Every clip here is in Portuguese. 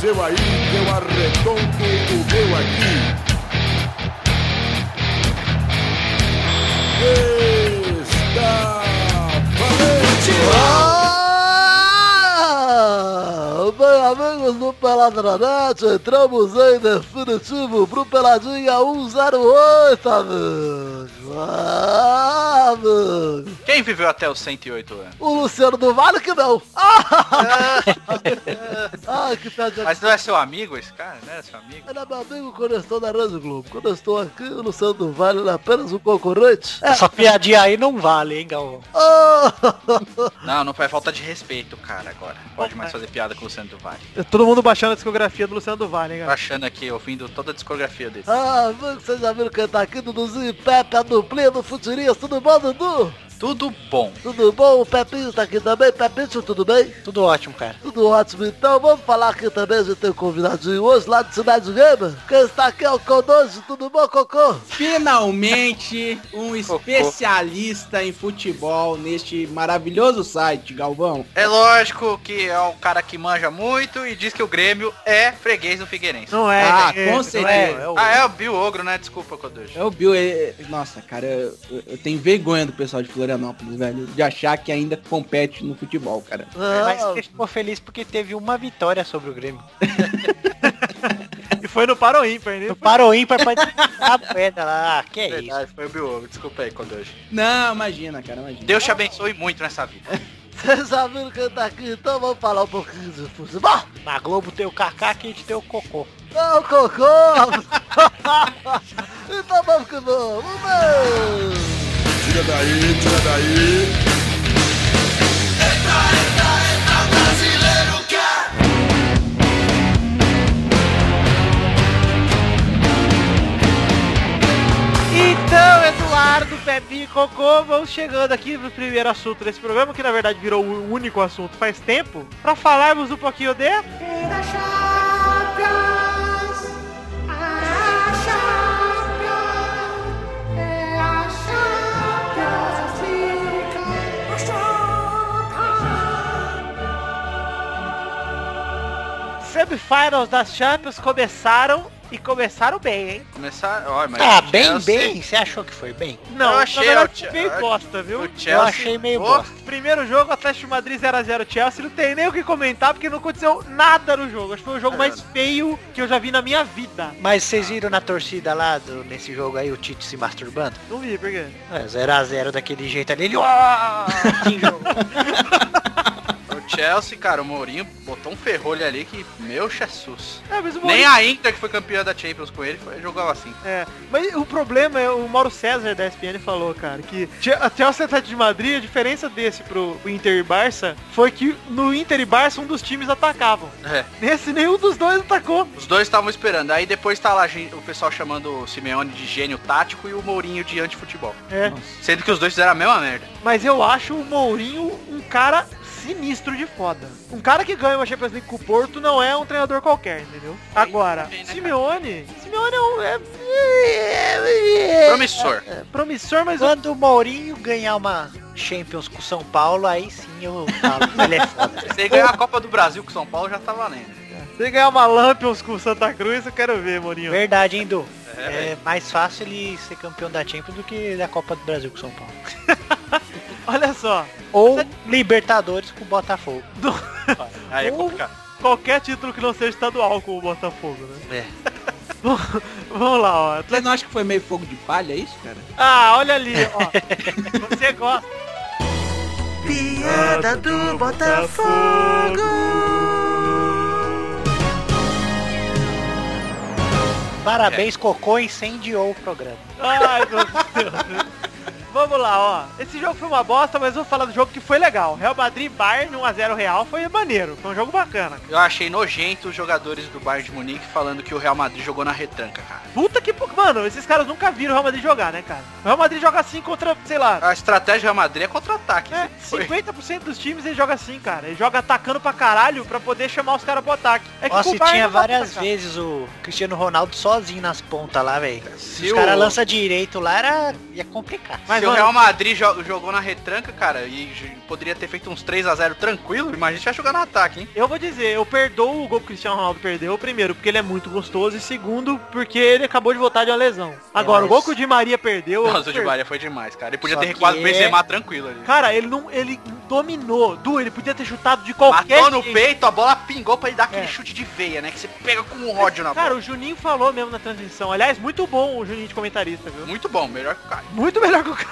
seu aí, eu arredondo o meu aqui. Está amigos do Peladronete, entramos em definitivo pro Peladinha 108, amigos. Ah, amigo. Quem viveu até os 108 anos? O Luciano do Vale que não. Ah, ah que piadinha. Mas não é seu amigo esse cara? Não é seu amigo? Ele é meu amigo quando eu estou na Rede Globo. Quando eu estou aqui, o Luciano do Vale é apenas um concorrente. É. Essa piadinha aí não vale, hein, Galvão? Ah, Não, não faz falta de respeito, cara, agora. Pode mais fazer piada com o Luciano do Vale. Todo mundo baixando a discografia do Luciano do Vale, hein, cara? achando aqui, ouvindo toda a discografia dele. ah, vocês já viram tá aqui? Duduzinho e Pepe, a duplinha do Futirinhas. Tudo bom, Dudu? Tudo bom. Tudo bom? O Pepinho tá aqui também. Pepinho, tudo bem? Tudo ótimo, cara. Tudo ótimo, então vamos falar aqui também, a gente tem um convidadinho hoje lá de Cidade Gamer. Quem está aqui é o Codojo, tudo bom, Cocô? Finalmente, um especialista em futebol neste maravilhoso site, Galvão. É lógico que é um cara que manja muito e diz que o Grêmio é freguês do Figueirense. Não é, Ah, é, com certeza. é, é o- Ah, é o Bill Ogro, né? Desculpa, Kodoji. É o Bill, é- nossa, cara, eu, eu tenho vergonha do pessoal de Florianópolis, velho, de achar que ainda compete no futebol, cara. Mas Ah, você ficou feliz porque teve uma vitória sobre o Grêmio. E foi no Paro Ímpar, né? No Paro ímpar pra a moeda lá. Ah, que é isso? Verdade, foi o Bill Ogro. Desculpa aí, Kodoji. Não, imagina, cara, imagina. Deus te abençoe muito nessa vida. Vocês quem tá aqui, então vamos falar um pouquinho de futebol. Na Globo tem o Kaká, que a gente tem o Cocô. Não, Cocô! então vamos que vamos, vamos! Tira daí, tira daí. Então, Eduardo, Pepinho e Cocô, vamos chegando aqui pro primeiro assunto desse programa, que na verdade virou o único assunto faz tempo, pra falarmos um pouquinho de... Semifinals das Champions começaram e começaram bem, hein? Começar, ó, mas Ah, bem, Chelsea- bem. Você achou que foi bem? Não, Eu achei, na verdade, o meio bosta, viu? O Eu Chelsea, achei meio Pô, bosta. Primeiro jogo, Atlético de Madrid 0x0 Chelsea, não tem nem o que comentar, porque não aconteceu nada no jogo. Acho que foi o jogo É. mais feio que eu já vi na minha vida. Mas vocês viram na torcida lá, do- nesse jogo aí, o Tite se masturbando? Não vi, por quê? É, 0x0 daquele jeito ali, ele... "Uá!" Que jogo. O Chelsea, cara, o Mourinho botou um ferrolho ali que, meu Jesus. É, mas o Nem Mourinho- a Inter, que foi campeã da Champions com ele, foi, jogava assim. É, mas o problema é, o Mauro César da ESPN falou, cara, que a Chelsea Atlético de Madrid, a diferença desse pro, Inter e Barça, foi que no Inter e Barça um dos times atacavam. É. Nesse, nenhum dos dois atacou. Os dois estavam esperando. Aí depois tá lá o pessoal chamando o Simeone de gênio tático e o Mourinho de antifutebol. É, Sendo que os dois fizeram a mesma merda. mas eu acho o Mourinho um cara sinistro de foda. Um cara que ganha uma Champions League com o Porto não é um treinador qualquer, entendeu? Agora, bem, né, Simeone, Simeone é um... É, Promissor. é promissor, mas Quando o Mourinho ganhar uma Champions com o São Paulo, aí sim eu falo, ele é foda. Se ele ganhar a Copa do Brasil com o São Paulo, já tá valendo. se ele ganhar uma Lampions com o Santa Cruz, eu quero ver, Mourinho. Verdade, hein, Du? É, É mais fácil ele ser campeão da Champions do que da Copa do Brasil com o São Paulo. Olha só, Ou Libertadores com o Botafogo. Aí é Ou- complicado. qualquer título que não seja estadual com o Botafogo, né? É. Vamos lá, ó. Você não acha que foi meio fogo de palha isso, cara? Ah, olha ali, ó. Você gosta. Piada do Botafogo! Parabéns, Cocô incendiou o programa. Ai, meu Deus. Vamos lá, ó. Esse jogo foi uma bosta, mas vou falar do jogo que foi legal. Real Madrid Bayern 1x0 Real foi maneiro. Foi um jogo bacana. Eu achei nojento os jogadores do Bayern de Munique falando que o Real Madrid jogou na retranca, cara. Puta que... Mano, esses caras nunca viram o Real Madrid jogar, né, cara? O Real Madrid joga assim contra, sei lá... A estratégia do Real Madrid é contra-ataque. É, Foi. 50% dos times ele joga assim, cara. Ele joga atacando pra caralho pra poder chamar os caras pro ataque. É que Nossa, o tinha várias atacar. vezes o Cristiano Ronaldo sozinho nas pontas lá, velho. Se os o- caras lançam direito lá, era... ia complicar. Mas Mas Se o olha- Real Madrid jo- jogou na retranca, cara, e poderia ter feito uns 3x0 tranquilo, imagina se vai jogar no ataque, hein? Eu vou dizer, eu perdoo o gol que o Cristiano Ronaldo perdeu, primeiro, porque ele é muito gostoso, e segundo, porque ele acabou de voltar de uma lesão. Agora, o gol que o Di Maria perdeu... eu Nossa, o Di Maria foi demais, cara. Ele podia Só ter recuado o Benzema tranquilo ali. Cara, ele não. Ele dominou. Du, ele podia ter chutado de qualquer Matou no jeito. peito, a bola pingou pra ele dar aquele É. chute de veia, né? Que você pega com um ódio na Cara, bola. o Juninho falou mesmo na transmissão. Aliás, muito bom o Juninho de comentarista, viu? Muito bom, melhor que o cara. Muito melhor que o cara.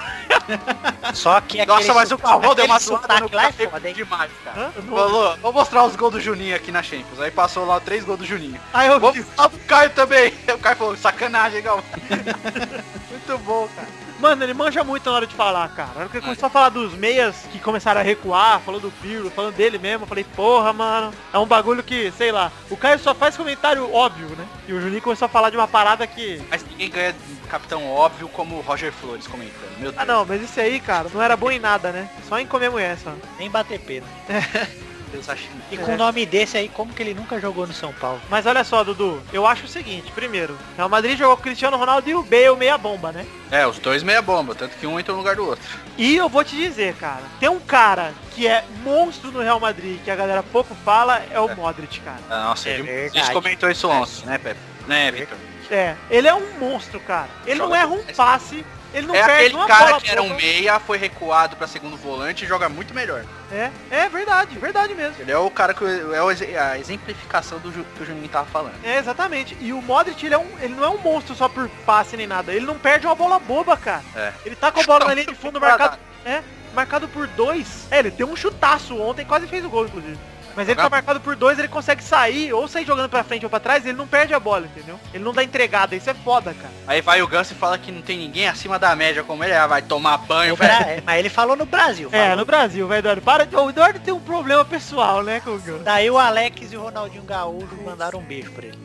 Só que Nossa, aquele mas o Calvão deu uma aquele suada no sotaque lá é foda, hein? demais, cara. Hã? Falou, vou mostrar os gols do Juninho aqui na Champions. Aí passou lá três gols do Juninho. Aí eu Vou mostrar pro Caio também. O Caio falou, sacanagem, Gal. Muito bom, cara. Mano, ele manja muito na hora de falar, cara. Na hora que ele começou a falar dos meias que começaram a recuar, falou do Pirlo, falando dele mesmo, eu falei, porra, mano, é um bagulho que, sei lá, o Caio só faz comentário óbvio, né? E o Juninho começou a falar de uma parada que. Mas ninguém ganha capitão óbvio como o Roger Flores comentando. Meu Deus. Ah não, mas isso aí, cara, não era bom em nada, né? Só em comer mulher, só. Nem bater pena. Deus acho E É. com o nome desse aí, como que ele nunca jogou no São Paulo? Mas olha só, Dudu, eu acho o seguinte, primeiro, Real Madrid jogou com o Cristiano Ronaldo e o Bale meia bomba, né? É, os dois meia bomba, tanto que um entrou no lugar do outro. E eu vou te dizer, cara, tem um cara que é monstro no Real Madrid, que a galera pouco fala, é o Modric, cara. Ah, Nossa, É a gente comentou isso ontem, né, Pepe? Né, Victor? É, ele é um monstro, cara. Ele não Joga erra um passe, ele não é perde aquele uma cara bola que era um meia, foi recuado pra segundo volante e joga muito melhor. É, é verdade, verdade mesmo. Ele é o cara que é a exemplificação do que o Juninho tava falando. É, exatamente. E o Modric, ele, é um, ele não é um monstro só por passe nem nada. Ele não perde uma bola boba, cara. É. Ele tá com a bola na linha de fundo marcado. É, marcado por dois. É, ele deu um chutaço ontem, quase fez o gol, inclusive. Mas ele tá marcado por dois, ele consegue sair, ou sair jogando pra frente ou pra trás, ele não perde a bola, entendeu? Ele não dá entregada, isso é foda, cara. Aí vai o Ganso e fala que não tem ninguém acima da média como ele. Ah, vai tomar banho, velho. é, Mas ele falou no Brasil. É, falou. no Brasil, vai, Eduardo. Para de. O Eduardo tem um problema pessoal, né, com o Gus? Daí o Alex e o Ronaldinho Gaúcho mandaram um beijo pra ele.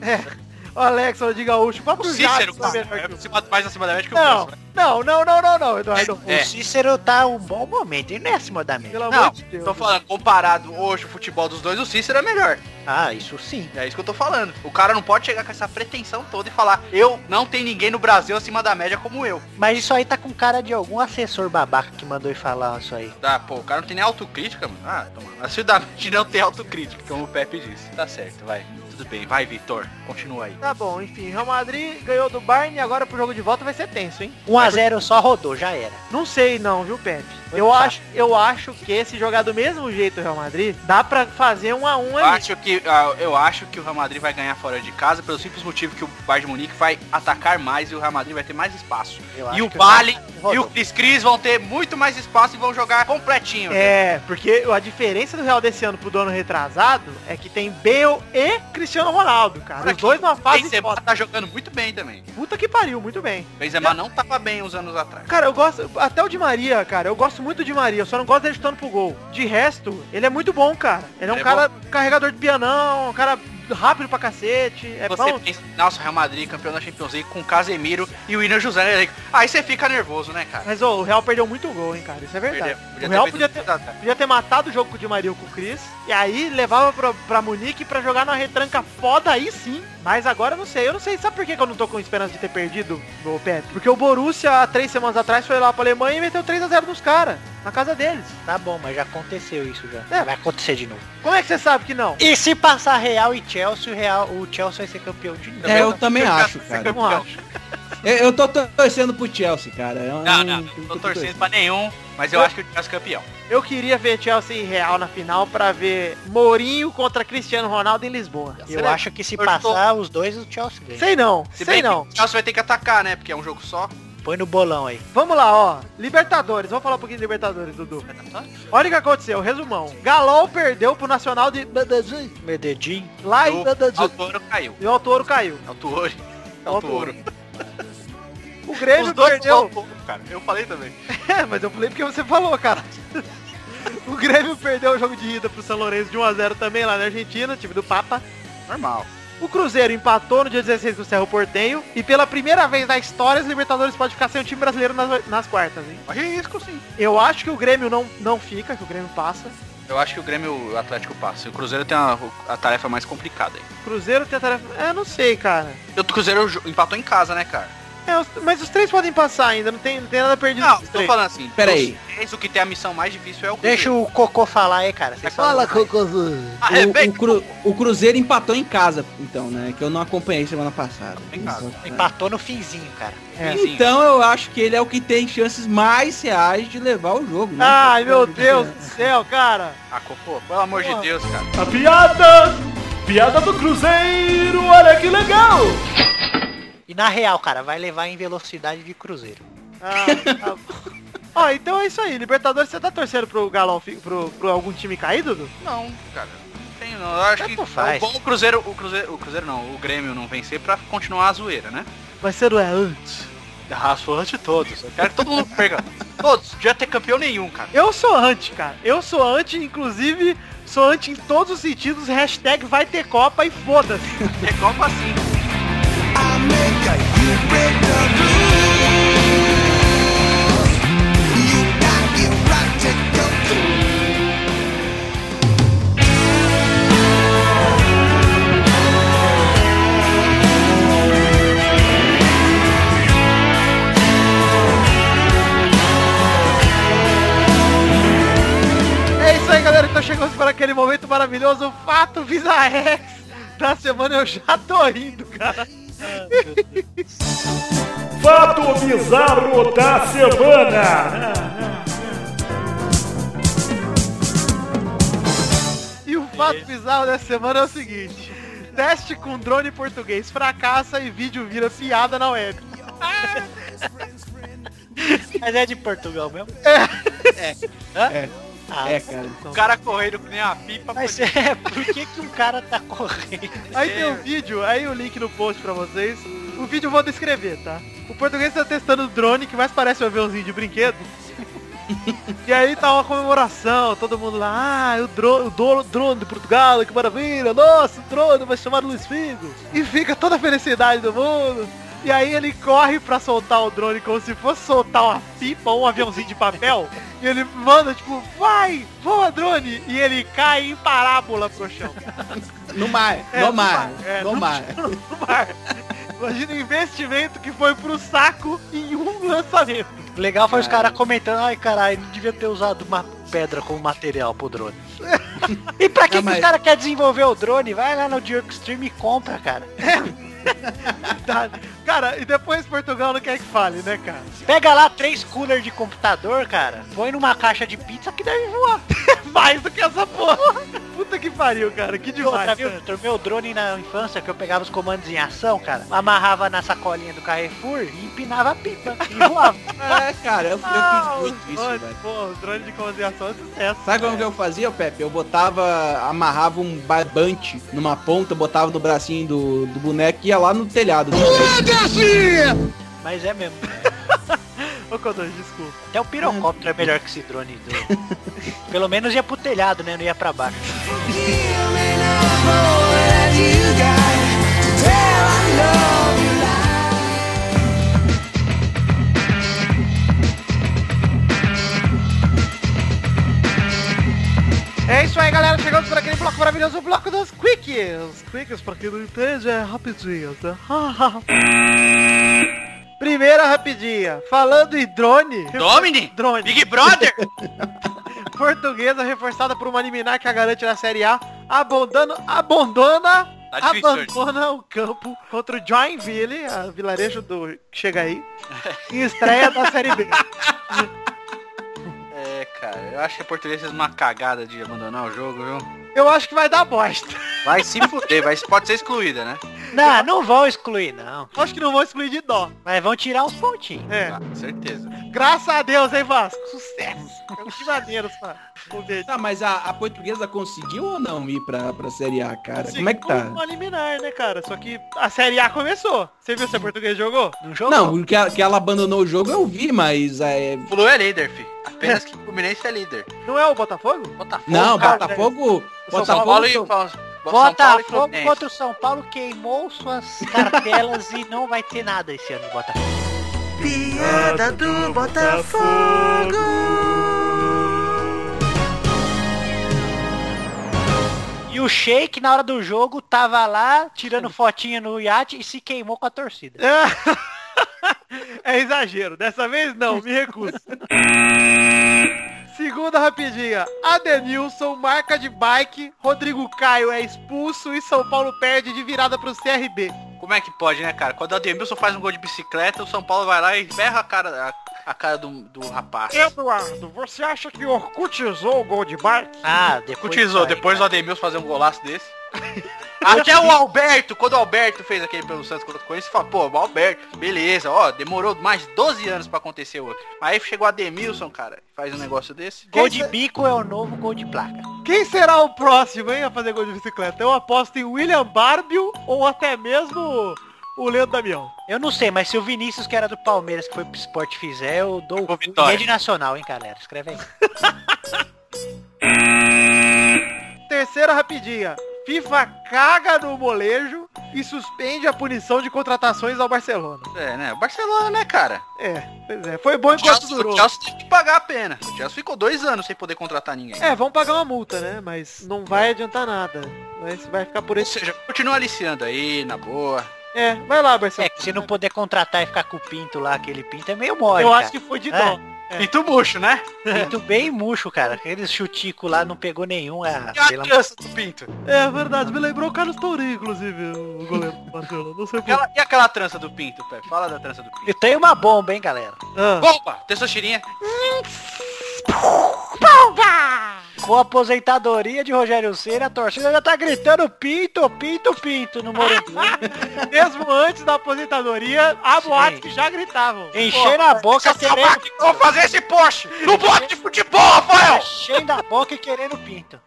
O Alex, de Gaúcho, o O próprio Cícero, Jadson cara, é melhor é que o- acima- mais acima da média que o Não, Ganso. né? não, não, não, não, não, Eduardo. É. O Cícero tá um bom momento, ele não é acima da média. Pelo Não, amor de Deus. tô falando, comparado hoje o futebol dos dois, o Cícero é melhor. Ah, isso sim. É isso que eu tô falando. O cara não pode chegar com essa pretensão toda e falar, eu não tem ninguém no Brasil acima da média como eu. Mas isso aí tá com cara de algum assessor babaca que mandou ele falar isso aí. Ah, pô, o cara não tem nem autocrítica, mano. Ah, toma. Acima da média não tem autocrítica, como o Pepe disse. Tá certo, vai. Tudo bem, vai, Vitor. Continua aí. Tá bom, enfim, Real Madrid ganhou do Bayern e agora pro jogo de volta vai ser tenso, hein? 1x0 só rodou, já era. Não sei não, viu, Pepe? Foi Eu fácil. acho, eu acho que se jogar do mesmo jeito o Real Madrid, dá pra fazer um a um Eu ali. acho, que, ah, eu acho que o Real Madrid vai ganhar fora de casa pelo simples motivo que o Bayern de Munique vai atacar mais e o Real Madrid vai ter mais espaço. Eu E o rodou. e o Cris Cris vão ter muito mais espaço e vão jogar completinho. É, porque a diferença do Real desse ano pro do ano retrasado é que tem Bale e Cristiano Ronaldo, cara. Os dois numa fase Benzema foda. tá jogando muito bem também. Puta que pariu, muito bem. Benzema não tava bem uns anos atrás. Cara, eu gosto. Até o Di Maria, cara. Eu gosto muito de Maria. Eu só não gosto dele chutando pro gol. De resto, ele é muito bom, cara. Ele é um Ele é cara carregador de pianão, um cara rápido pra cacete. É Você bom. pensa, nossa, Real Madrid, campeão da Champions League com Casemiro e o William José. Aí você fica nervoso, né, cara? Mas ô, o Real perdeu muito gol, hein, cara. Isso é verdade. Perdeu. o Real feito podia ter, atrás. podia ter matado o jogo com o Di Maria com o Cris. E aí levava pra, pra Munique pra jogar numa retranca foda aí sim. Mas agora eu não sei. Eu não sei. Sabe por que que eu não tô com esperança de ter perdido, o Pepe? Porque o Borussia, há três semanas atrás, foi lá pra Alemanha e meteu 3x0 nos caras. Na casa deles. Tá bom, mas já aconteceu isso já. É. Vai acontecer de novo. Como é que você sabe que não? E se passar Real e Chelsea, o, Real, o Chelsea vai ser campeão de novo. É, eu também acho, cara. Eu não acho. Eu, eu tô torcendo pro Chelsea, cara. É um- Não, não, eu não tô torcendo pra nenhum, mas eu Eu- acho que o Chelsea é campeão. Eu queria ver Chelsea e Real na final pra ver Mourinho contra Cristiano Ronaldo em Lisboa. Eu acho que se Eu tô- passar os dois, o Chelsea ganha. Sei não, Se sei bem não. que o Chelsea vai ter que atacar, né? Porque é um jogo só. Põe no bolão aí. Vamos lá, ó. Libertadores. Vamos falar um pouquinho de Libertadores, Dudu. Olha o que aconteceu, resumão. Galol perdeu pro Nacional de Medellín. Medellín. Lá em O Medellín. Altoro caiu. E o Autoro caiu. Altoro. Altoro. O Grêmio Os dois perdeu. Altoro, cara. Eu falei também. É, mas eu falei porque você falou, cara. O Grêmio perdeu o jogo de ida pro São Lourenço de 1x0 também lá na Argentina, time do Papa. Normal. O Cruzeiro empatou no dia 16 com o Cerro Portenho. E pela primeira vez na história, os Libertadores pode ficar sem o time brasileiro nas, nas quartas, hein? Risco, sim. Eu acho que o Grêmio não, não fica, que o Grêmio passa. Eu acho que o Grêmio e o Atlético passa. O Cruzeiro tem a, a tarefa mais complicada aí. O Cruzeiro tem a tarefa... É, não sei, cara. O Cruzeiro empatou em casa, né, cara? É, os- mas os três podem passar ainda, não tem, não tem nada perdido. Não, tô falando assim. Pera aí. três, o que tem a missão mais difícil é o Deixa o Cocô falar aí, cara. Vocês Fala, falam. Cocôzinho. Ah, O, o Cru- o Cruzeiro empatou em casa, então, né? Que eu não acompanhei semana passada. Em casa. Empatou no finzinho, cara. É. Então eu acho que ele é o que tem chances mais reais de levar o jogo. né? Ai, meu Deus do céu, cara. Ah, Cocô, pelo amor de. Deus, cara. A piada! Piada do Cruzeiro, olha que legal! E na real, cara, vai levar em velocidade de cruzeiro. Ah, tá. Ó, então é isso aí. Libertadores, você tá torcendo pro Galão, fi- pro, pro algum time caído, Dudu? Não, cara. Não tenho, não. Eu acho Tanto que faz. é bom o Cruzeiro, o Cruzeiro, o Cruzeiro não, o Grêmio não vencer pra continuar a zoeira, né? Mas você não é antes. Ah, sou anti todos. Eu quero que todo mundo perca. Todos, não devia ter campeão nenhum, cara. Eu sou anti, cara. Eu sou anti, inclusive, sou anti em todos os sentidos. Hashtag vai ter Copa e foda-se. É Copa assim. Chegamos para aquele momento maravilhoso. Fato Visa X da semana. Eu já tô rindo, cara. Fato bizarro da semana! E o fato bizarro dessa semana é o seguinte. Teste com drone português fracassa e vídeo vira piada na web. Mas é de Portugal mesmo? É. É. Ah, É, cara. O cara correndo que nem uma pipa. Mas podia- é, por que que um cara tá correndo? Aí tem o vídeo, aí o link no post pra vocês. O vídeo eu vou descrever, tá? O português tá testando o drone, que mais parece um aviãozinho de brinquedo. e aí tá uma comemoração, todo mundo lá, ah, o drone, o drone de Portugal, que maravilha, nossa, o drone vai chamar Luiz Figo. E fica toda a felicidade do mundo. E aí ele corre pra soltar o drone como se fosse soltar uma pipa ou um aviãozinho de papel. E ele manda, tipo, vai, voa drone. E ele cai em parábola pro chão. No mar, É, no no mar, mar, é, no no- mar. no mar. Imagina o investimento que foi pro saco em um lançamento. O legal foi os caras comentando, ai caralho, não devia ter usado uma pedra como material pro drone. e pra que, que mas- o cara quer desenvolver o drone? Vai lá no Jerkstream e compra, cara. Tá? Cara, e depois Portugal não quer que fale, né, cara? Pega lá três coolers de computador, cara. Põe numa caixa de pizza que deve voar. Mais do que essa porra. Puta que pariu, cara. Que outra, demais. viu, cara. Vitor? Meu drone na infância, que eu pegava os comandos em ação, cara, amarrava na sacolinha do Carrefour e empinava a pipa e voava. É, cara, eu, eu Ah, fiz os muito isso, velho. Pô, os drones de comunicação é sucesso. Sabe como que eu fazia, Pepe? Eu botava, amarrava um barbante numa ponta, botava no bracinho do, do boneco e ia lá no telhado. Mas é mesmo. Ô, Codô, desculpa. Até o pirocóptero é melhor que esse drone. Do... Pelo menos ia pro telhado, né? Não ia pra baixo. Bloco maravilhoso, o bloco dos quickies. Quickies, pra quem não entende, é rapidinho, tá? Primeira rapidinha. Falando em drone... Domini? Drone. Big Brother? Portuguesa reforçada por uma liminar que a garante na Série A. Abandona... Abandona... Tá difícil hoje. abandona o campo contra o Joinville, a vilarejo do... que chega aí. Em estreia da Série B. É, cara, eu acho que a portuguesa fez uma cagada de abandonar o jogo, viu? Eu acho que vai dar bosta. Vai se fuder, vai, pode ser excluída, né? Não, não vão excluir, não. Acho que não vou excluir de dó. Mas vão tirar uns pontinhos. É. Ah, certeza. Graças a Deus, hein, Vasco? Sucesso. Que maneiro, sabe? Tá, mas a, a portuguesa conseguiu ou não ir pra, pra Série A, cara? Como é que tá? Uma liminar, né, cara? Só que a Série A começou. Você viu se a português jogou? Não jogou? Não, que, ela- que ela abandonou o jogo eu vi, mas é... Flu é líder, fi. Apenas que o Fluminense é líder. Não é o Botafogo? Botafogo, Não, cara. Botafogo... São Botafogo... Paulo e São Paulo e Botafogo contra o São Paulo queimou suas cartelas e não vai ter nada esse ano de Botafogo. Piada do Botafogo. E o Sheik, na hora do jogo, tava lá tirando fotinha no iate e se queimou com a torcida. É exagero. Dessa vez não, me recuso. Segunda rapidinha. Adenilson, marca de bike. Rodrigo Caio é expulso e São Paulo perde de virada pro CRB. Como é que pode, né, cara? Quando o Ademilson faz um gol de bicicleta, o São Paulo vai lá e ferra a cara, a, a cara do, do rapaz. Eduardo, você acha que orcutizou o gol de bike? Ah, depois. Cutizou, vai, depois do cara. Ademilson fazer um golaço desse. Até o Alberto, quando o Alberto fez aquele pelo Santos contra o Corinthians, falou, pô, o Alberto, beleza, ó, demorou mais de 12 anos pra acontecer o outro. Mas aí chegou o Ademilson, cara, faz um negócio desse. Gol de bico é o novo gol de placa. Quem será o próximo, hein, a fazer gol de bicicleta? Eu aposto em William Barbio ou até mesmo o Leandro Damião. Eu não sei, mas se o Vinícius, que era do Palmeiras, que foi pro esporte fizer, eu dou o rede nacional, hein, galera. Escreve aí. Terceira rapidinha. FIFA caga no molejo e suspende a punição de contratações ao Barcelona. É, né, o Barcelona, né, cara? É, pois é. Foi bom O enquanto Chelsea, durou. o Chelsea teve que pagar a pena. O Chelsea ficou dois anos sem poder contratar ninguém. É, vão pagar uma multa, né? Mas não vai adiantar nada. Mas vai ficar por Ou esse. seja, continua aliciando aí, na boa. É, vai lá, É, Barcelona. que se não puder contratar e ficar com o pinto lá, aquele pinto é meio mole, Eu cara. acho que foi de dó. É. Pinto murcho, né? Pinto bem murcho, cara. Aqueles chuticos lá não pegou nenhum. Ah, E a criança do Pinto? É verdade, me lembrou o Carlos Tourinho, inclusive, o goleiro do Barcelona. Não sei Aquela- e aquela trança do Pinto, Pepe? Fala da trança do Pinto. Eu tenho uma bomba, hein, galera. Ah. Bomba! Testostirinha. Com a aposentadoria de Rogério Ceni, a torcida já tá gritando pinto, pinto, pinto no Morumbi. Mesmo antes da aposentadoria, há boatos que já gritavam. Enchendo a boca querendo... Vou fazer esse poste no bote de futebol, Rafael! Enchendo a boca e querendo pinto.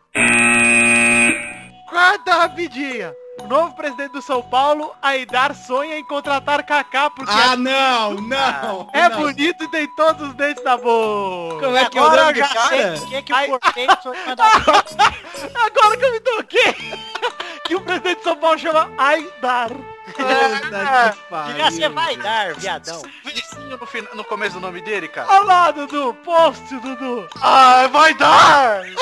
Quarta rapidinha. O novo presidente do São Paulo, Aidar, sonha em contratar Kaká porque Ah, não, não. é não. bonito e tem todos os dentes da boca. Como é que é o Agora nome do já sei cara? por que que Ai. o porteiro. Agora que eu me toquei que o presidente de São Paulo chama Aidar. Devia ser vai dar, viadão. Vizinho no, no começo do nome dele, cara. Olha lá, Dudu. Poste, Dudu. Ai, vai dar!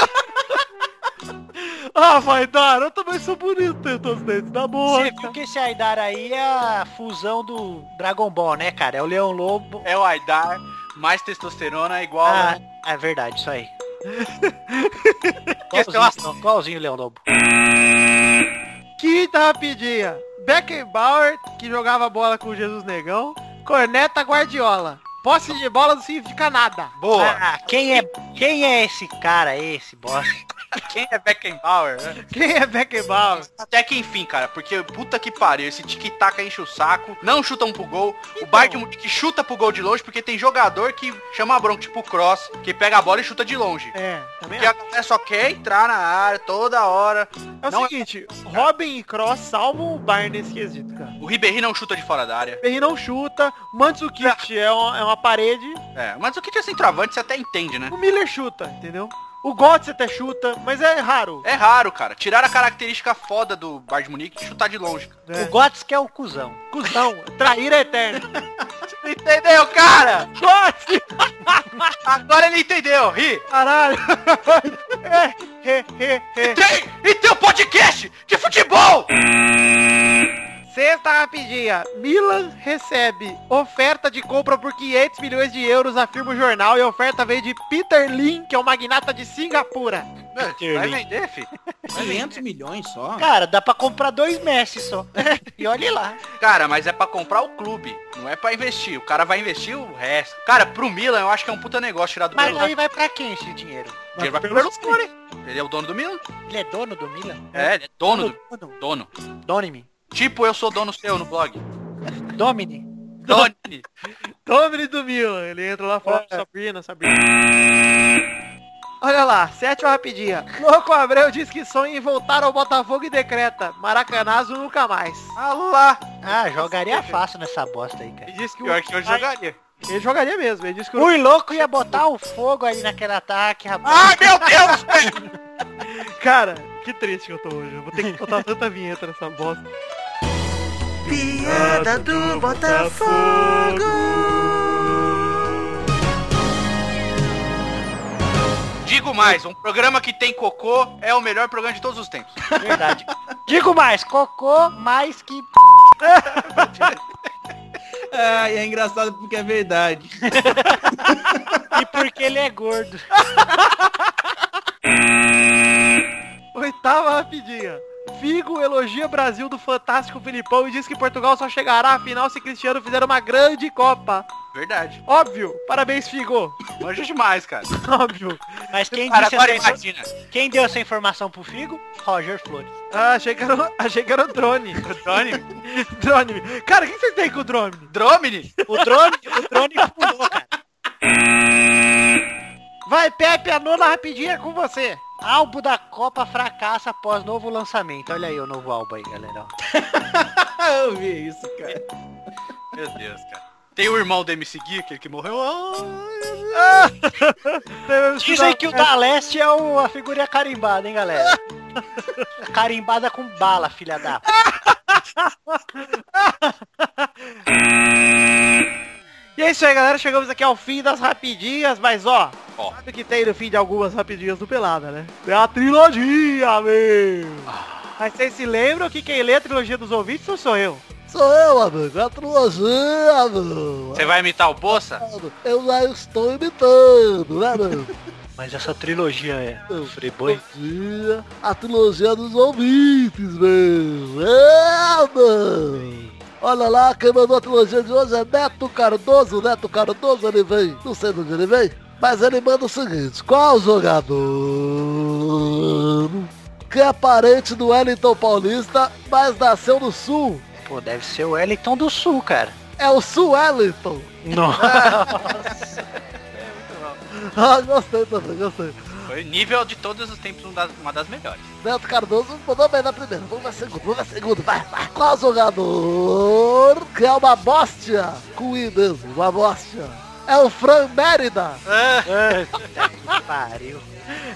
Ah, vai dar. Eu também sou bonito, tenho todos os dentes da Você boca. viu que esse Aidar aí é a fusão do Dragon Ball, né, cara? É o Leão Lobo. É o Aidar, mais testosterona igual... Ah, é verdade, isso aí. Questão- Igualzinho, igualzinho o Leão Lobo. Quinta rapidinha. Beckenbauer, que jogava bola com o Jesus Negão. Corneta Guardiola. Posse de bola não significa nada. Boa! Ah, quem é, quem é esse cara, esse bosta? Quem é Beckenbauer, né? Quem é Beckenbauer? Até que enfim, cara, porque puta que pariu, esse tic-tac enche o saco, não chutam pro gol, o Bayern Munique chuta pro gol de longe, porque tem jogador que chama a bronca, tipo o Cross, que pega a bola e chuta de longe. É, também Porque a galera só quer entrar na área toda hora. É o Não é- seguinte, Robin e Cross salvam o Bayern nesse quesito, cara. O Ribéry não chuta de fora da área. Perry não chuta, Mandzukic é, uma, é uma parede, É, mas o que é centroavante você até entende, né? o Miller chuta, entendeu? O Götze até chuta, mas é raro. É raro, cara. Tiraram a característica foda do Bayern de Munique de chutar de longe. É. O Gotts que é o cuzão. Cusão, traíra eterna. Entendeu, cara? Götze, Agora ele entendeu, ri. caralho. é, é, é, é. Tem! E tem o podcast de futebol! Sexta rapidinha. Milan recebe oferta de compra por 500 milhões de euros, afirma o jornal, e a oferta veio de Peter Lim, que é o magnata de Singapura. Vai vender, fi. 500 milhões só? Cara, dá pra comprar dois Messi só. e olhe lá. Cara, mas é pra comprar o clube, não é pra investir. O cara vai investir o resto. Cara, pro Milan eu acho que é um puta negócio tirar do Mas aí vai pra quem esse dinheiro? Dinheiro vai pro Berlusconi. Ele é o dono do Milan. Ele é dono do Milan? É, ele é dono do... Dono. Dono. Done-me. Tipo, eu sou dono seu no blog. Domine. Doni. Domini do Milan. Ele entra lá falando Sabrina, Sabrina. Olha lá, sétima rapidinha. Louco Abreu diz que sonha em voltar ao Botafogo e decreta. Maracanazo nunca mais. Ah lá. Ah, jogaria fácil nessa bosta aí, cara. Ele disse que o... Pior que eu jogaria. Ele jogaria mesmo. Ele disse que o... O louco ia botar o fogo aí naquele ataque, rapaz. Ai, meu Deus! velho. Cara, que triste que eu tô hoje. Eu vou ter que botar tanta vinheta nessa bosta. Piada do Botafogo. Digo mais, um programa que tem cocô é o melhor programa de todos os tempos. Verdade. Digo mais, cocô mais que... Ah, é engraçado porque é verdade. E porque ele é gordo. Oitava rapidinha. Figo elogia Brasil do fantástico Filipão e diz que Portugal só chegará à final se Cristiano fizer uma grande Copa. Verdade. Óbvio. Parabéns, Figo. Manja demais, cara. Óbvio. Mas quem, Cara, disse agora imagina. quem deu essa informação pro Figo? Roger Flores. Ah, achei que era, o- achei que era o drone. Drone? drone. Cara, o que você tem com o drone? Dromini? O drone, o drone pulou, cara. Vai, Pepe, a nona rapidinha é com você. Álbum da Copa fracassa após novo lançamento. Olha aí o novo álbum aí, galera. Eu vi isso, cara. Meu Deus, cara. Tem o irmão do MC Gui, aquele que morreu. Dizem que o da Leste é o, a figurinha carimbada, hein, galera? Carimbada com bala, filha da... E é isso aí, galera. Chegamos aqui ao fim das rapidinhas, mas ó, Ó. sabe o que tem no fim de algumas rapidinhas do Pelada, né? É a trilogia, meu! Mas vocês se lembram que quem lê a trilogia dos ouvintes não sou eu? Sou eu, amigo. É a trilogia, meu. Você vai imitar o Bolsa? Eu já estou imitando, né, meu? Mas essa trilogia é Friboi. Trilogia, a trilogia dos ouvintes, meu. É, meu. Olha lá, quem mandou a trilogia de hoje é Neto Cardoso. Neto Cardoso, ele vem, não sei de onde ele vem, mas ele manda o seguinte. Qual jogador que é parente do Wellington Paulista, mas nasceu no Sul? Pô, deve ser o Wellington do Sul, cara. É o Sul Wellington. Nossa. Ah, gostei também, gostei. Foi nível de todos os tempos um das- uma das melhores. Neto Cardoso mandou bem na primeira. Vamos na segunda, vamos na segunda, vai, vai. Qual jogador que é uma bostia? Com I mesmo, uma bostia. É o Fran Mérida. que pariu.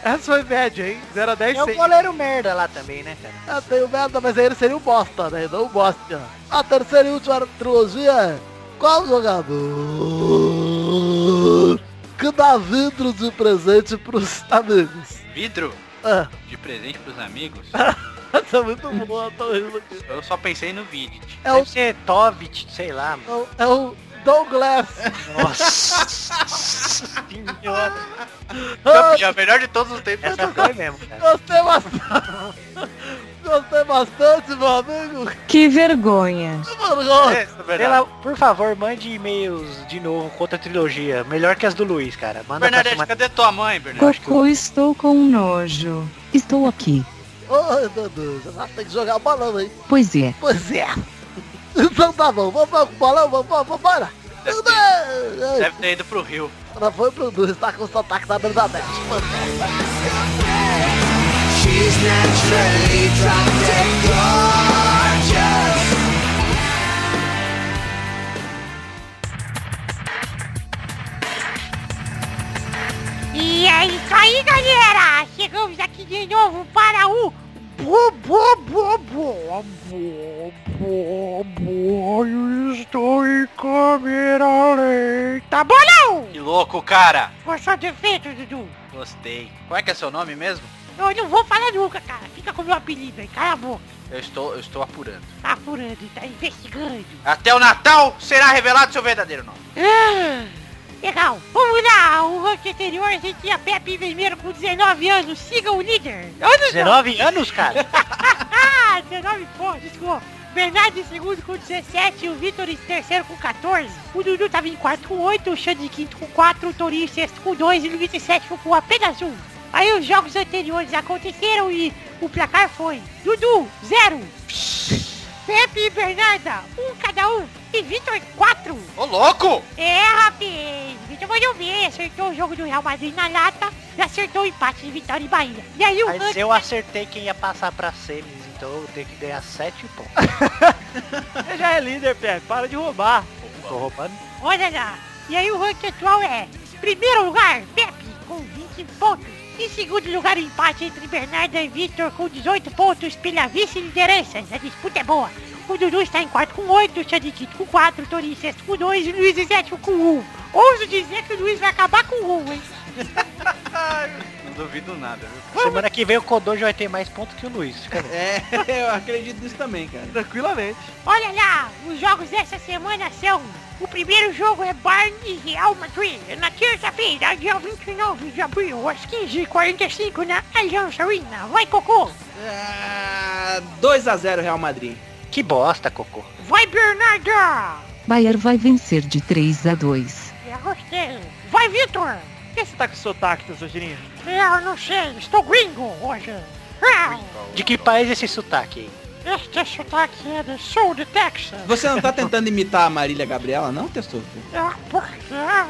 Essa foi média, hein? 0 a 10, É o 100. goleiro merda lá também, né, cara? Eu tenho merda, mas aí ele seria o bosta, né? Não o bostia. A terceira e última trilogia é... Qual jogador que dá vidro de presente pros amigos? Vidro É, de presente pros amigos. é muito boa, tô rindo aqui. Eu só pensei no vídeo. É o, Deve ser Tovit, sei lá, mano. é o, é o Douglas. Nossa senhora. Campeão, melhor de todos os tempos. Essa foi mesmo, cara. Gostei bastante. Gostei bastante, meu amigo. Que vergonha. É, isso é. Pela, por favor, mande e-mails de novo contra a trilogia. Melhor que as do Luiz, cara. Manda Bernadette, cadê tua mãe, Bernadette? Cocô, estou com nojo. Estou aqui. Ai, meu Deus, tem que jogar balão, hein? Pois é. Pois é. Então tá bom, vamos para o balão, vamos, vamos, vamos, bora. Deve ter ido pro Rio. Ela foi pro Duas, tá com o sotaque da Bernadette. E é isso aí, galera! Chegamos aqui de novo para o Bo, bo, bo, bo, bo, bo, bo, estou em câmera lenta. Bolão! Que louco, cara. Gostou do efeito, Dudu? Gostei. Qual é que é seu nome mesmo? Eu não vou falar nunca, cara. Fica com o meu apelido aí, cala a boca. Eu estou, eu estou apurando. Tá apurando, tá investigando. Até o Natal será revelado seu verdadeiro nome. Ah, legal, vamos lá. O ranking anterior a gente tinha Pepe Vermelho com 19 anos. Siga o líder. Só. 19 anos, cara? Ah, 19 pontos, desculpa. Bernardo em segundo com 17, o Vitor em terceiro com 14. O Dudu tava em quarto com 8, o Xande em quinto com 4, o Torinho em sexto com 2 e o Luiz em sétimo com apenas 1. Aí os jogos anteriores aconteceram e o placar foi Dudu, 0. Pepe e Bernarda, 1 cada um. E Vitor, 4. Ô, louco! É, rapaz, Vitor mandou bem, acertou o jogo do Real Madrid na lata e acertou o empate de Vitória e Bahia. E aí o Mas ranking- eu acertei quem ia passar pra semis, então eu tenho que ganhar 7 pontos. Você já é líder, Pepe. Para de roubar. Tô roubando. Olha lá. E aí o ranking atual é primeiro lugar, Pepe, com 20 pontos. Em segundo lugar, o empate entre Bernarda e Vitor com 18 pontos pela vice-liderança. A disputa é boa. O Dudu está em quarto com 8, o quinto com 4, o Torinho em sexto com 2 e o Luiz em sétimo com 1. Ouso dizer que o Luiz vai acabar com 1, hein? duvido nada, viu? Semana que vem o Kodoji vai ter mais pontos que o Luiz. Bom. É, eu acredito nisso também, cara. Tranquilamente. Olha lá, os jogos dessa semana são... O primeiro jogo é Bayern e Real Madrid, na terça-feira, dia 29 de abril, às 15h45, na Allianz Arena. Vai, Cocô! Ah, 2x0 Real Madrid. Que bosta, Cocô. Vai, Bernarda! Bayer vai vencer de 3 a 2. Eu gostei. Vai, Vitor! Por que você tá com sotaque, Tesourinha? Eu não sei, estou gringo hoje. Ah, De que país é esse sotaque aí? este sotaque é do sul de Texas. Você não tá tentando imitar a Marília Gabriela, não, Testoso? É porque... ah,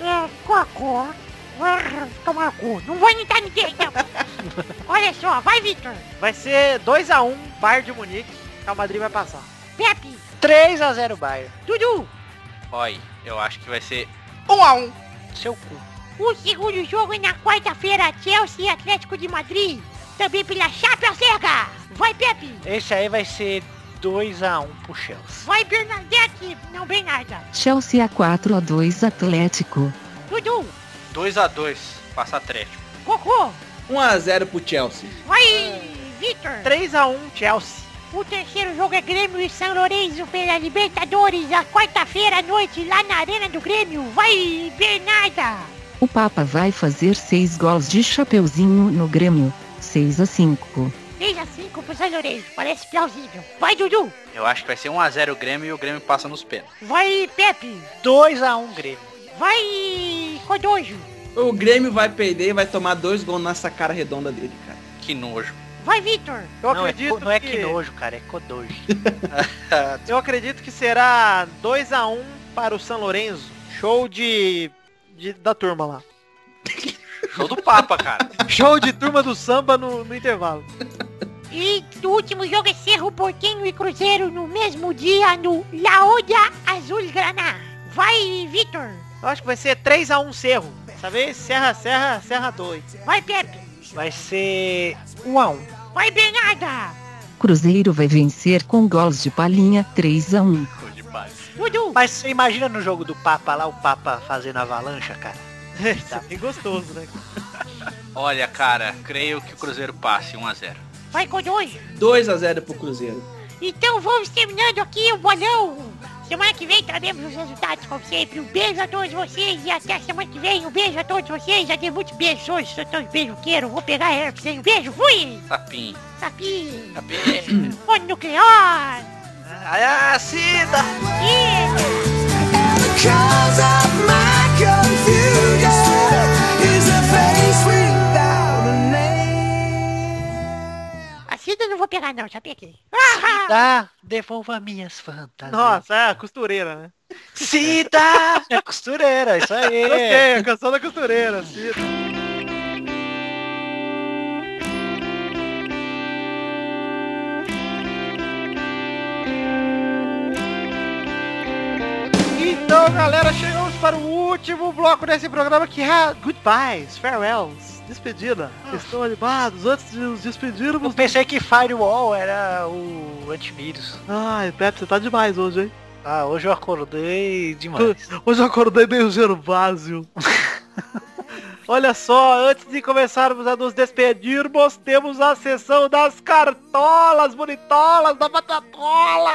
É cocô. Tomar cu. Não vou imitar ninguém, não. Olha só, vai, Vitor. Vai ser 2x1, Bayern de Munique. Real Madrid vai passar. Pepe. 3x0 Bayern. Dudu. Olha, eu acho que vai ser 1 a 1 Seu cu. O segundo jogo é na quarta-feira, Chelsea e Atlético de Madrid. Também pela Champions League. Vai, Pepe. Esse aí vai ser 2x1 pro Chelsea. Vai, Bernadette. Não, Bernarda. Chelsea a 4 a 2 Atlético. Dudu. 2 a 2 passa Atlético. Cocô. 1x0 pro Chelsea. Vai, Vitor. 3x1, Chelsea. O terceiro jogo é Grêmio e São Lourenço pela Libertadores, a quarta-feira à noite, lá na Arena do Grêmio. Vai, Bernarda! O Papa vai fazer 6 gols de chapeuzinho no Grêmio. 6 a 5. 6 a 5 pro São Lourenço, parece plausível. Vai, Dudu! Eu acho que vai ser 1 a 0 o Grêmio e o Grêmio passa nos pênaltis. Vai, Pepe! 2x1 Grêmio. Vai, Codojo! O Grêmio vai perder e vai tomar dois gols nessa cara redonda dele, cara. Que nojo. Vai, Vitor! Eu não, é, acredito co- não é que... que nojo, cara, é Kodoji. Eu acredito que será 2x1 para o São Lourenço. Show de... de- da turma lá. Show do Papa, cara. Show de turma do samba no, no intervalo. E o último jogo é Cerro Porquinho e Cruzeiro no mesmo dia no Laodia Azul Graná. Vai, Vitor! Eu acho que vai ser 3x1 Cerro. Dessa vez, Serra, Serra, Serra 2. Vai, Pepe! Vai ser 1x1. Vai, Bernarda! Cruzeiro vai vencer com gols de palhinha 3 a 1. Dudu! Mas você imagina no jogo do Papa lá, o Papa fazendo avalancha, cara? É bem gostoso, né? Olha, cara, creio que o Cruzeiro passe 1 a 0 Vai, Codojo! 2x0 pro Cruzeiro. Então vamos terminando aqui o bolão. Semana que vem traremos os resultados, como sempre. Um beijo a todos vocês e até semana que vem. Um beijo a todos vocês. Já dei muitos beijos hoje, sou tão beijoqueiro. Vou pegar herpes, hein? Um beijo, fui! Sapinho. Sapinho! Sapinho. Ô, nuclear! Ai, ah, Cida! A Cida eu não vou pegar não, já peguei. Ah! Devolva minhas fantasias. Nossa, é a costureira, né? Cida! É costureira, isso aí. Gostei, a canção da costureira. Cida. Então, galera, chegamos para o último bloco desse programa que é Goodbyes, Farewells, despedida. Estão animados antes de nos Eu despedirmos? pensei que Firewall era o antivírus. Ai, Pepe, você tá demais hoje, hein? Ah, hoje eu acordei demais. Hoje eu acordei meio Gervásio. Olha só, antes de começarmos a nos despedirmos, temos a sessão das cartolas bonitolas da Batatola.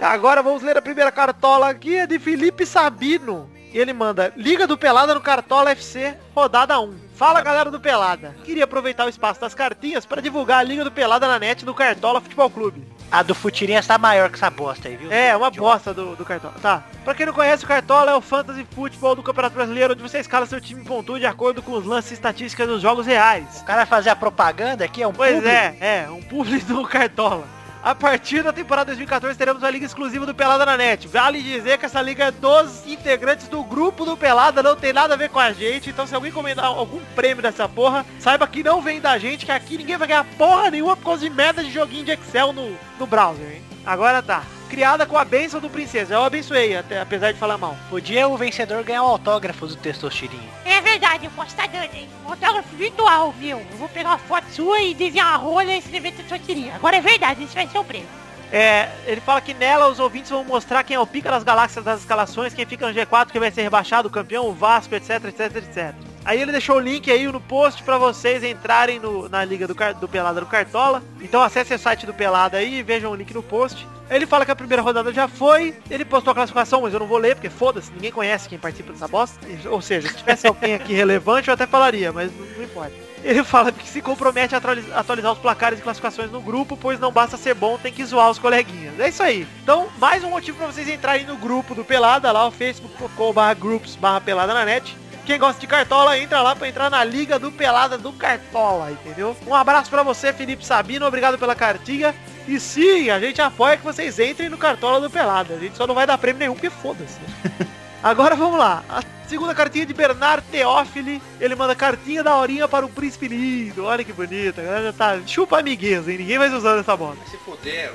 Agora vamos ler a primeira cartola aqui, é de Felipe Sabino. E ele manda, Liga do Pelada no Cartola FC, rodada 1. Fala galera do Pelada. Queria aproveitar o espaço das cartinhas para divulgar a Liga do Pelada na net do Cartola Futebol Clube. A do Futirinhas tá maior que essa bosta aí, viu? É, uma bosta do, do Cartola. Tá. Pra quem não conhece, o Cartola é o fantasy futebol do Campeonato Brasileiro, onde você escala seu time e pontua de acordo com os lances e estatísticas dos jogos reais. O cara vai fazer a propaganda aqui, é um Pois publi. é, é, um público do Cartola. A partir da temporada 2014 teremos uma liga exclusiva do Pelada na Net. Vale dizer que essa liga é dos integrantes do grupo do Pelada, não tem nada a ver com a gente. Então se alguém comentar algum prêmio dessa porra, saiba que não vem da gente, que aqui ninguém vai ganhar porra nenhuma por causa de merda de joguinho de Excel no, no browser, hein? Agora tá. Criada com a bênção do princesa. Eu abençoei, até, apesar de falar mal. Podia o vencedor ganhar o autógrafo do Testostirinho. É verdade, eu posso estar dando, hein? Um autógrafo virtual, meu. Eu vou pegar uma foto sua e desenhar uma rola e escrever sua tirinha. Agora é verdade, isso vai ser o prêmio. É, ele fala que nela os ouvintes vão mostrar quem é o pica das galáxias das escalações, quem fica no G4, quem vai ser rebaixado, o campeão, o Vasco, etc, etc, etc. Aí ele deixou o link aí no post pra vocês entrarem no, na liga do, do Pelada do Cartola. Então acesse o site do Pelada aí e vejam o link no post. Ele fala que a primeira rodada já foi, ele postou a classificação, mas eu não vou ler, porque foda-se, ninguém conhece quem participa dessa bosta. Ou seja, se tivesse alguém aqui relevante, eu até falaria, mas não, não importa. Ele fala que se compromete a atualiz- atualizar os placares e classificações no grupo, pois não basta ser bom, tem que zoar os coleguinhas. É isso aí. Então, mais um motivo pra vocês entrarem no grupo do Pelada, lá o facebook.com.br groups barra pelada na net. Quem gosta de Cartola, entra lá pra entrar na Liga do Pelada do Cartola, entendeu? Um abraço pra você, Felipe Sabino, obrigado pela cartinha. E sim, a gente apoia que vocês entrem no Cartola do Pelada. A gente só não vai dar prêmio nenhum, porque foda-se. Agora vamos lá. A segunda cartinha de Bernard Teófili. Ele manda cartinha da horinha para o príncipe lindo. Olha que bonita. A galera já tá chupa amiguinhos, hein? Ninguém vai usando essa bola. Se fuder.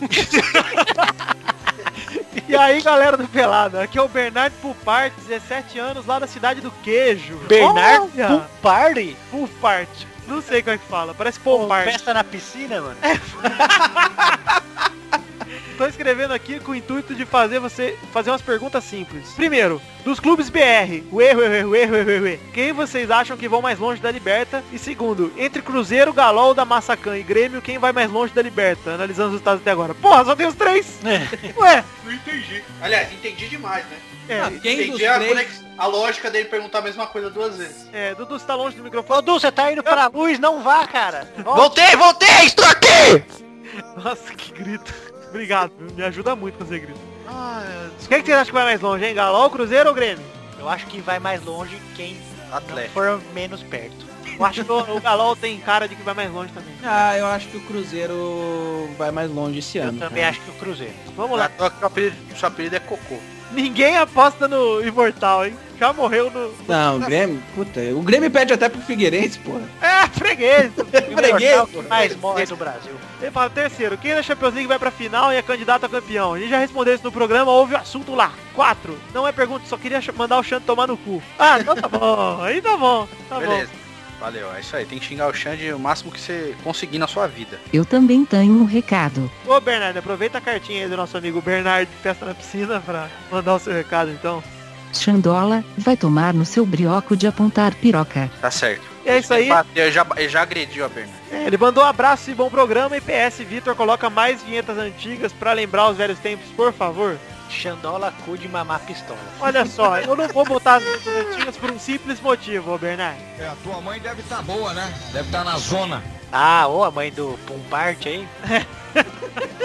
E aí, galera do Pelada, aqui é o Bernardo Pupart, 17 anos, lá da cidade do queijo. Bernardo Olha! Party? Pupart. Não sei como é que fala, parece Pô, Popart. festa na piscina, mano. Tô escrevendo aqui com o intuito de fazer você fazer umas perguntas simples. Primeiro, dos clubes BR, o erro, erro, erro, erro, erro. Quem vocês acham que vão mais longe da Liberta? E segundo, entre Cruzeiro, Galol, da Massacan e Grêmio, quem vai mais longe da Liberta? Analisando os resultados até agora. Porra, só tem os três! Ué, Não entendi. Aliás, entendi demais, né? é, Ah, quem dos entendi a, três... conex- a lógica dele perguntar a mesma coisa duas vezes. é, Dudu, você tá longe do microfone. Ô, Du, você tá indo pra luz, não vá, cara. Volte. Voltei, voltei, estou aqui! Nossa, que grito. Obrigado, me ajuda muito quando você grita. Quem que você acha que vai mais longe, hein? Galol, Cruzeiro ou Grêmio? Eu acho que vai mais longe quem não Atlético. for menos perto. Eu acho que o, o Galol tem cara de que vai mais longe também. Ah, eu acho que o Cruzeiro vai mais longe esse Eu ano. também cara. acho que o Cruzeiro. Vamos lá. Seu apelido, seu apelido é Cocô. Ninguém aposta no Imortal, hein? Já morreu no... Não, o Grêmio, puta, o Grêmio pede até pro Figueirense, porra. É, freguês. Freguês, o que mais morre do Brasil. Ele fala, terceiro, quem da Champions League vai pra final e é candidato a campeão? A gente já respondeu isso no programa, houve o assunto lá. Quatro, não é pergunta, só queria mandar o Xande tomar no cu. Ah, então tá bom, aí tá bom, tá Beleza. Valeu, é isso aí. Tem que xingar o Xande o máximo que você conseguir na sua vida. Eu também tenho um recado. bom. Ô, Bernardo, aproveita a cartinha aí do nosso amigo Bernardo de Festa na Piscina pra mandar o seu recado, então. Xandola, vai tomar no seu brioco de apontar piroca. Tá certo. E é isso aí. Eu já, já agredi a Bernardo. É, ele mandou um abraço e bom programa e PS, Vitor, coloca mais vinhetas antigas pra lembrar os velhos tempos, por favor. Xandola cu de mamar pistola. Olha só, eu não vou botar as vinhetas antigas por um simples motivo, ô Bernardo. É, a tua mãe deve estar boa, né? Deve estar na zona. Ah, ô, a mãe do Pumpart aí.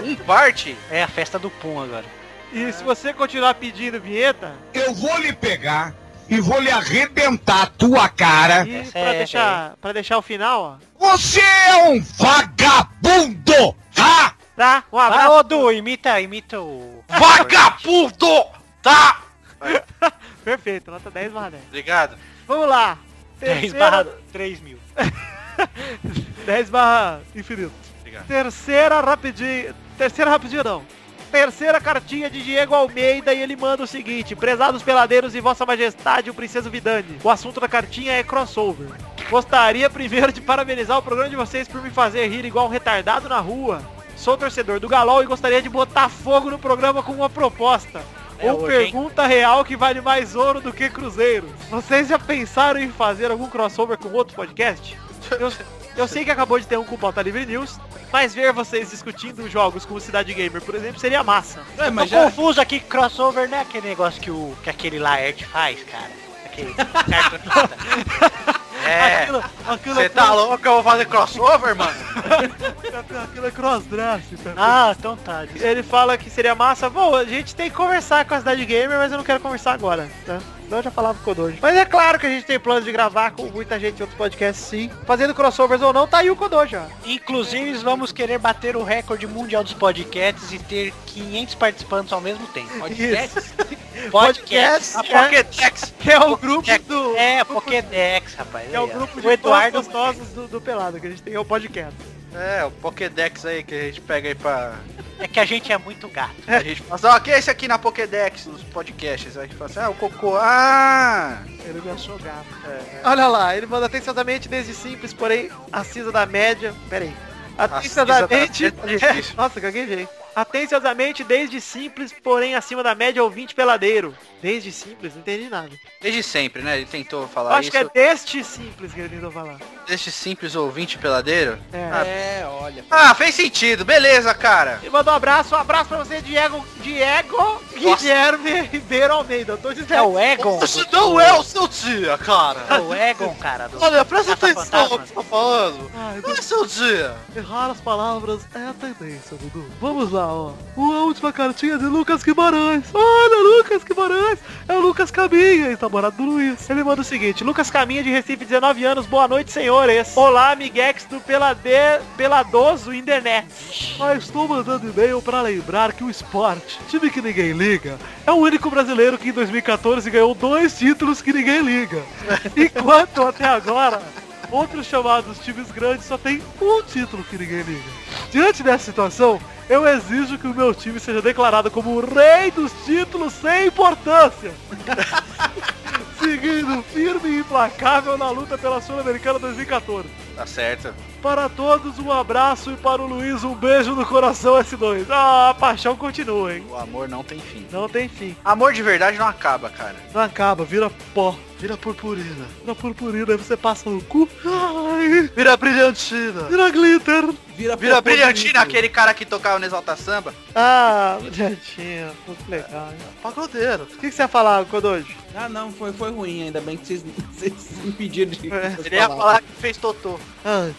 Um parte? É a festa do Pum agora. E se você continuar pedindo vinheta, Eu vou lhe pegar e vou lhe arrebentar a tua cara. e pra, é- deixar, pra deixar o final, ó. Você é um vagabundo, tá? Tá? Um abraço. ô, Du, imita, imita o... Vagabundo! Tá! Perfeito, nota 10 barra 10. Obrigado. Vamos lá. 10 Terceira- barra 3 mil. 10 barra infinito. Obrigado. Terceira rapidinho. Terceira rapidinho não. Terceira cartinha de Diego Almeida e ele manda o seguinte: Prezados peladeiros e Vossa Majestade, o Princeso Vidani. O assunto da cartinha é crossover. Gostaria primeiro de parabenizar o programa de vocês por me fazer rir igual um retardado na rua. Sou torcedor do Galol e gostaria de botar fogo no programa com uma proposta. É Ou hoje, hein? pergunta real que vale mais ouro do que cruzeiro. Vocês já pensaram em fazer algum crossover com outro podcast? Eu, eu sei que acabou de ter um o Pauta Livre News, mas ver vocês discutindo jogos como Cidade Gamer, por exemplo, seria massa. É, mas já... confuso aqui, crossover não é aquele negócio que, o, que aquele Laerte faz, cara. Aquele. É. Você é tá cross- louco que eu vou fazer crossover, mano? Aquilo é cross-dress. tá? Ah, então tá. Ele fala que seria massa. Bom, a gente tem que conversar com a Cidade Gamer, mas eu não quero conversar agora, tá? Eu já falava com o Kodoji. Mas é claro que a gente tem plano de gravar com muita gente em outros podcasts, sim. Fazendo crossovers ou não, tá aí o Kodoji, ó. Inclusive, vamos querer bater o recorde mundial dos podcasts e ter 500 participantes ao mesmo tempo. Isso. Podcast. A Pokédex. Que é o grupo do... É, Pokédex, rapaz. É o grupo de o Eduardo gostosos do, do Pelado, que a gente tem, é o podcast. É, o Pokédex aí que a gente pega aí pra... É que a gente é muito gato. A gente fala assim, ó, que é esse aqui na Pokédex, nos podcasts? Aí a gente fala assim, ah, o Cocô, ah... Ele me achou gato. Olha lá, ele manda atenciosamente desde simples, porém acima da média. Pera aí. Atenciosamente. Acima da média difícil. Nossa, gaguejei. Atenciosamente desde simples, porém acima da média ouvinte peladeiro. Desde simples, não entendi nada. Desde sempre, né? Ele tentou Eu falar acho isso. que é deste simples que ele tentou falar. Deste simples ouvinte peladeiro. É. É, olha. Ah, fez sentido. Beleza, cara. E mandou um abraço, um abraço pra você, Diego, Diego Guilherme Ribeiro Almeida. Eu tô dizendo. É o Egon. Isso não é o seu dia, cara. É o Egon, cara. Do... Olha, presta atenção no que você tá falando. Ai, Não é seu dia. Errar as palavras é a tendência, Dudu. Vamos lá, ó. A última cartinha de Lucas Guimarães. Olha, Lucas Guimarães. É o Lucas Caminha, ex-namorado do Luiz. Ele manda o seguinte. Lucas Caminha de Recife, 19 anos. Boa noite, senhores. Olá, amiguex do Pelade... Peladoso Internet. Ah, estou mandando e-mail para lembrar que o esporte, time que ninguém liga, é o único brasileiro que em 2014 ganhou dois títulos que ninguém liga. Enquanto até agora outros chamados times grandes só tem um título que ninguém liga. Diante dessa situação, eu exijo que o meu time seja declarado como o rei dos títulos sem importância. Seguindo firme e implacável na luta pela Sul-Americana 2014. Tá certo. Para todos, um abraço e para o Luiz, um beijo no coração S2. Ah, a paixão continua, hein? O amor não tem fim. Não tem fim. Amor de verdade não acaba, cara. Não acaba, vira pó, vira purpurina. Vira purpurina, aí você passa no cu. Ai, Vira brilhantina. vira glitter. Vira, Vira brilhantina, aquele cara que tocava no Exalta Samba. Ah, brilhantina, muito legal. hein? Pagodeiro. O que, que você ia falar, Kodoji? Ah, não, foi, foi ruim, ainda bem que vocês, vocês impediram de... É. Ele ia falar que fez Totô.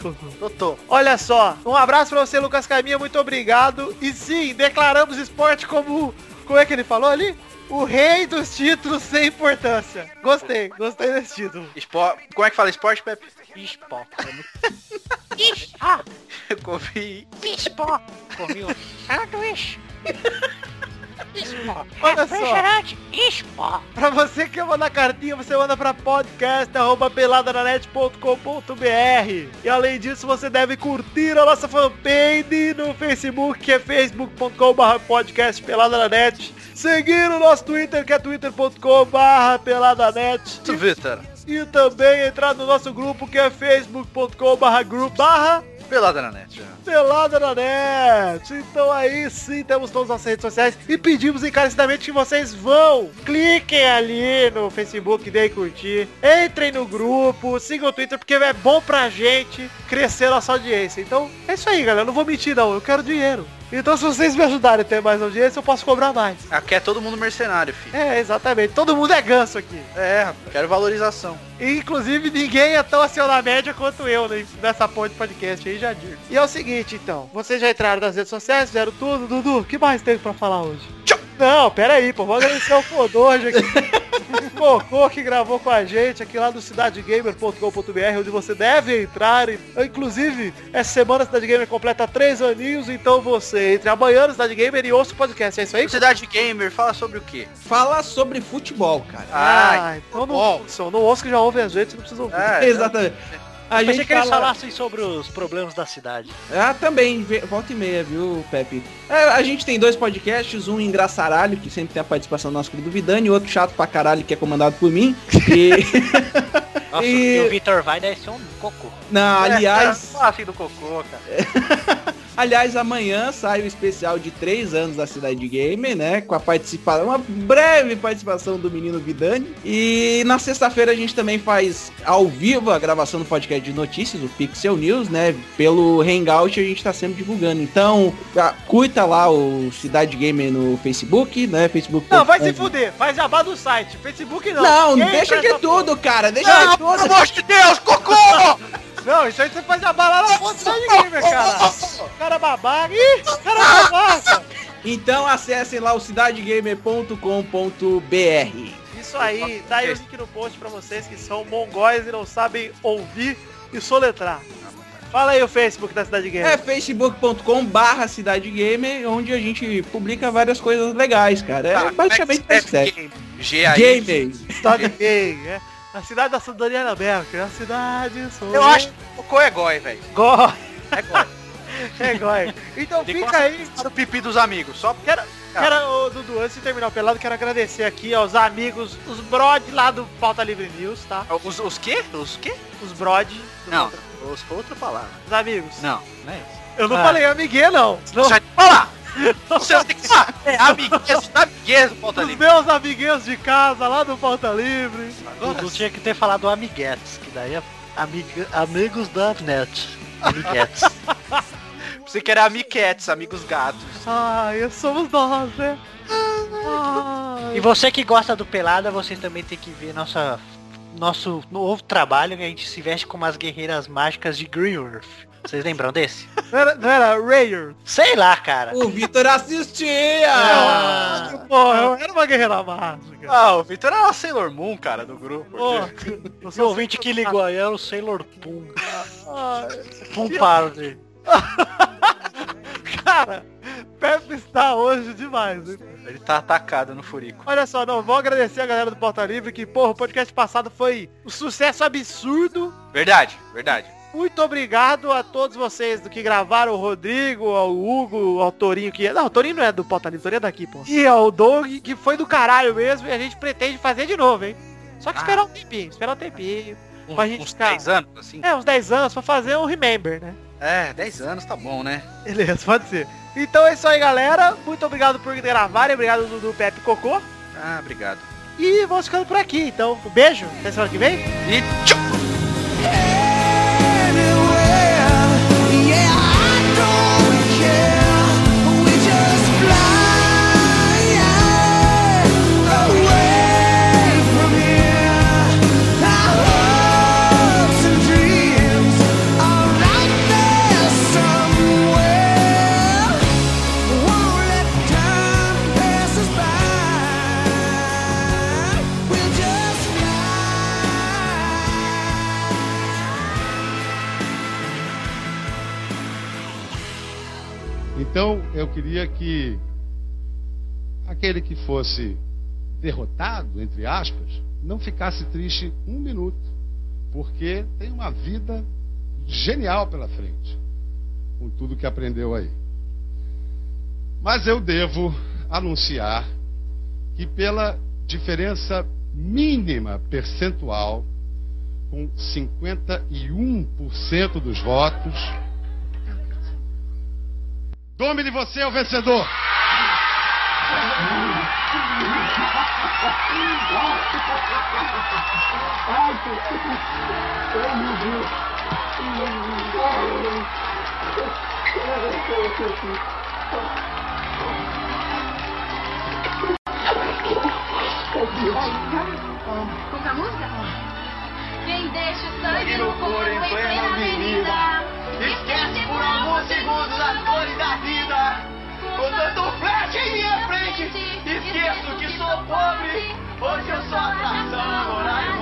Cocô. Totô. Olha só, um abraço pra você, Lucas Caminha, muito obrigado. E sim, declaramos esporte como. Como é que ele falou ali? O rei dos títulos sem importância. Gostei, gostei desse título. Espó... Como é que fala esporte, Pepe? Ah, Eu comi. Ispó. Comi um Sanduíche. Ispó. Olha só. Refrigerante. Ispó. Pra você que quer mandar cartinha, você manda pra podcast.peladananet.com.br E além disso, você deve curtir a nossa fanpage no Facebook, que é facebook.com.br podcast peladanet. Seguir o nosso Twitter, que é twitter.com.br peladanet. Twitter. E também entrar no nosso grupo, que é facebook.com.br grupo barra Pelada na net né? Pelada na net. Então aí sim temos todas as redes sociais e pedimos encarecidamente que vocês vão. Cliquem ali no Facebook, deem curtir. Entrem no grupo, sigam o Twitter, porque é bom pra gente crescer nossa audiência. Então é isso aí, galera. Não vou mentir não, eu quero dinheiro. Então se vocês me ajudarem a ter mais audiência, eu posso cobrar mais. Aqui é todo mundo mercenário, filho. É, exatamente. Todo mundo é ganso aqui. É, rapaz. Quero valorização. E, inclusive, ninguém é tão acima da média quanto eu né, nessa de podcast aí, já digo. E é o seguinte, então. Vocês já entraram nas redes sociais, fizeram tudo. Dudu, o que mais tem pra falar hoje? Não, pera aí, pô. Vamos agradecer o Kodoji aqui. o Cocô que gravou com a gente aqui lá no cidadegamer.com.br, onde você deve entrar. E, inclusive, essa semana a Cidade Gamer completa três aninhos, então você entre amanhã no Cidade Gamer e ouça o podcast. É isso aí? Cidade Gamer fala sobre o quê? Fala sobre futebol, cara. Ah, então não bom. ouçam. Não ouçam que já ouve a gente, não precisa ouvir. É, Exatamente. A Pensei gente que eles fala... falassem sobre os problemas da cidade. Ah, também, volta e meia, viu, Pepe? É, a gente tem dois podcasts, um engraçaralho, que sempre tem a participação do nosso querido Vidani, e outro chato pra caralho, que é comandado por mim. E... Nossa, E- e o Vitor vai deve ser um cocô. Não, É, aliás, fala assim do cocô, cara. aliás, amanhã sai o especial de três anos da Cidade Gamer, né? Com a participação, uma breve participação do menino Vidani. E na sexta-feira a gente também faz ao vivo a gravação do podcast de notícias, o Pixel News, né? Pelo Hangout a gente tá sempre divulgando. Então, curta lá o Cidade Gamer no Facebook, né? Facebook. Não, vai se fuder. Faz jabá do site. Facebook não. Não, Ninguém deixa de nessa tudo, cara. Deixa Não, de pelo amor de Deus, cocô! Não, isso aí você faz jabá lá na fonte da gamer, cara. Cara babaca. Ih, cara babaca. Então acessem lá o cidadegamer.com.br. Isso aí. Tá aí o link no post pra vocês que são mongóis e não sabem ouvir e soletrar. Fala aí o Facebook da Cidade Gamer. É facebook.com barra Cidade Gamer, onde a gente publica várias coisas legais, cara. É Tá, basicamente é sério. escreve G-A-I. Gamer. Cidade Gamer, é. A cidade da Sandariana Merkel. A cidade sou Eu acho que o é goi, velho. Goi. É goi. É goi. Então Ele fica aí. Para o pipi dos amigos, só porque... Quero, quero, ô, Dudu, antes de terminar o pelado, quero agradecer aqui aos amigos, os brod lá do Pauta Livre News, tá? Os, os quê? Os quê? Os brod. do Não, Pauta- os outra palavra. Os amigos. Não, não é isso. Eu não Ah. falei amiguinha, não. Senão, Sai pra lá! Você tem que é, amiguês, amiguês do Pauta Os Livre. meus amiguinhos de casa lá do Pauta Livre. Dudu tinha que ter falado amiguetes, que daí é amiga, amigos da net. Amiguetes. Você quer amiquetes, amigos gatos. Ai, somos nós, né? Ai. E você que gosta do Pelada, você também tem que ver nossa, nosso novo trabalho que a gente se veste como as guerreiras mágicas de Green Earth. Vocês lembram desse? Não era, não era Rayer? Sei lá, cara. O Vitor assistia! Ah, porra, eu era uma guerreira mágica. Ah, o Victor é uma Sailor Moon, cara, do grupo. Eu O ouvinte que ligou aí era o Sailor Pum. Ai, Pum Party. Cara, Pepe está hoje demais, hein? Ele tá atacado no furico. Olha só, não, vou agradecer a galera do Porta Livre que, porra, o podcast passado foi um sucesso absurdo. Verdade, verdade. Muito obrigado a todos vocês do que gravaram, o Rodrigo, ao Hugo, ao Torinho, que... Não, o Torinho não é do Porta Livre, Torinho é daqui, pô. E ao Doug, que foi do caralho mesmo, e a gente pretende fazer de novo, hein? Só que Ah. esperar um tempinho, esperar um tempinho. Uns, Pra gente uns ficar- 10 anos, assim. É, uns 10 anos pra fazer um Remember, né? É, 10 anos tá bom, né? Beleza, pode ser. Então é isso aí, galera. Muito obrigado por gravarem. Obrigado, Dudu, Pepe Cocô. Ah, obrigado. E vamos ficando por aqui. Então, um beijo. Até semana que vem. E tchau! Então eu queria que aquele que fosse derrotado, entre aspas, não ficasse triste um minuto, porque tem uma vida genial pela frente, com tudo que aprendeu aí. Mas eu devo anunciar que pela diferença mínima percentual, com 51% dos votos, Domine você é o vencedor. Como a música? Quem deixa o sangue no couro em plena avenida Esquece por alguns segundos as dores da vida. Com tanto flash em minha frente. Esqueço que sou pobre. Hoje eu sou atração,